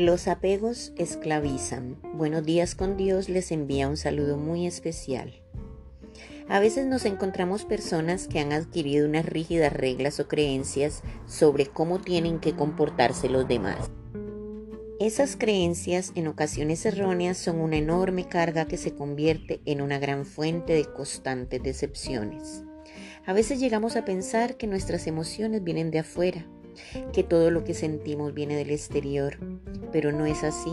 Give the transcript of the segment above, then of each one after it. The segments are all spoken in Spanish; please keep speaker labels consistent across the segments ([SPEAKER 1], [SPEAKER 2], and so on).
[SPEAKER 1] Los apegos esclavizan. Buenos días con Dios les envía un saludo muy especial. A veces nos encontramos personas que han adquirido unas rígidas reglas o creencias sobre cómo tienen que comportarse los demás. Esas creencias, en ocasiones erróneas, son una enorme carga que se convierte en una gran fuente de constantes decepciones. A veces llegamos a pensar que nuestras emociones vienen de afuera, que todo lo que sentimos viene del exterior, pero no es así.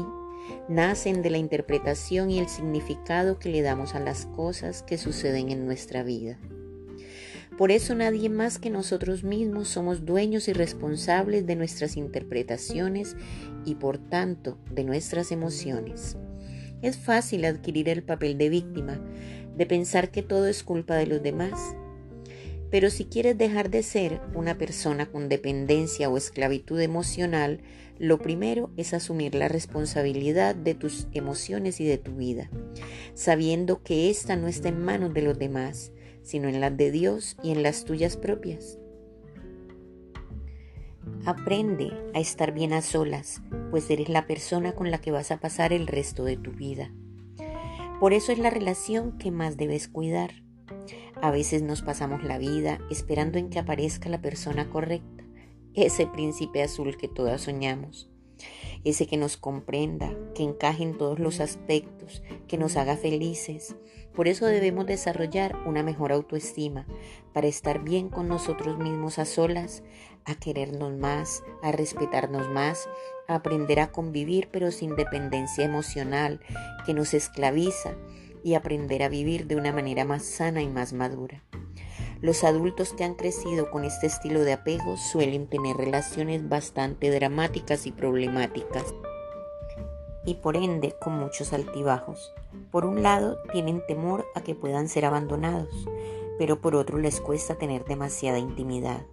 [SPEAKER 1] Nacen de la interpretación y el significado que le damos a las cosas que suceden en nuestra vida. Por eso nadie más que nosotros mismos somos dueños y responsables de nuestras interpretaciones y por tanto de nuestras emociones. Es fácil adquirir el papel de víctima, de pensar que todo es culpa de los demás, pero si quieres dejar de ser una persona con dependencia o esclavitud emocional, lo primero es asumir la responsabilidad de tus emociones y de tu vida, sabiendo que ésta no está en manos de los demás, sino en las de Dios y en las tuyas propias. Aprende a estar bien a solas, pues eres la persona con la que vas a pasar el resto de tu vida. Por eso es la relación que más debes cuidar a veces nos pasamos la vida esperando en que aparezca la persona correcta, ese príncipe azul que todas soñamos, ese que nos comprenda, que encaje en todos los aspectos, que nos haga felices. Por eso debemos desarrollar una mejor autoestima, para estar bien con nosotros mismos a solas, a querernos más, a respetarnos más, a aprender a convivir pero sin dependencia emocional que nos esclaviza y aprender a vivir de una manera más sana y más madura. Los adultos que han crecido con este estilo de apego suelen tener relaciones bastante dramáticas y problemáticas y por ende con muchos altibajos. Por un lado, tienen temor a que puedan ser abandonados, pero por otro les cuesta tener demasiada intimidad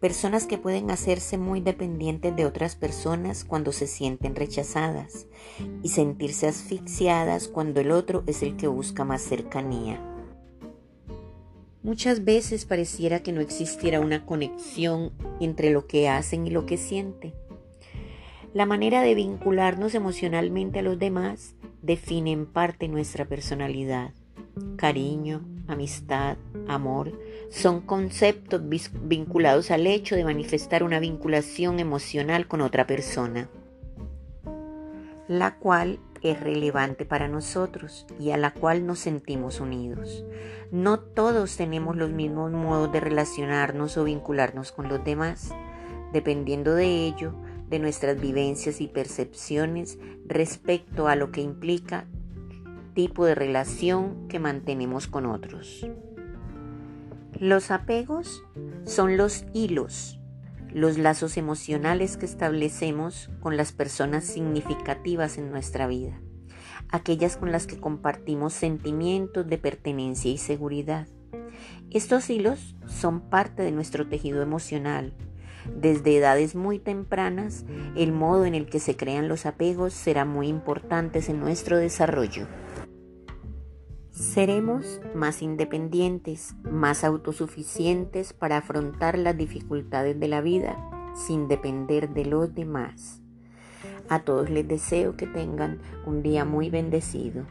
[SPEAKER 1] personas que pueden hacerse muy dependientes de otras personas cuando se sienten rechazadas y sentirse asfixiadas cuando el otro es el que busca más cercanía. Muchas veces pareciera que no existiera una conexión entre lo que hacen y lo que sienten. La manera de vincularnos emocionalmente a los demás define en parte nuestra personalidad. Cariño, amistad, amor, son conceptos vinculados al hecho de manifestar una vinculación emocional con otra persona, la cual es relevante para nosotros y a la cual nos sentimos unidos. No todos tenemos los mismos modos de relacionarnos o vincularnos con los demás. Dependiendo de ello, de nuestras vivencias y percepciones respecto a lo que implica tipo de relación que mantenemos con otros. Los apegos son los hilos, los lazos emocionales que establecemos con las personas significativas en nuestra vida, aquellas con las que compartimos sentimientos de pertenencia y seguridad. Estos hilos son parte de nuestro tejido emocional. Desde edades muy tempranas, el modo en el que se crean los apegos será muy importante en nuestro desarrollo. Seremos más independientes, más autosuficientes para afrontar las dificultades de la vida sin depender de los demás. A todos les deseo que tengan un día muy bendecido.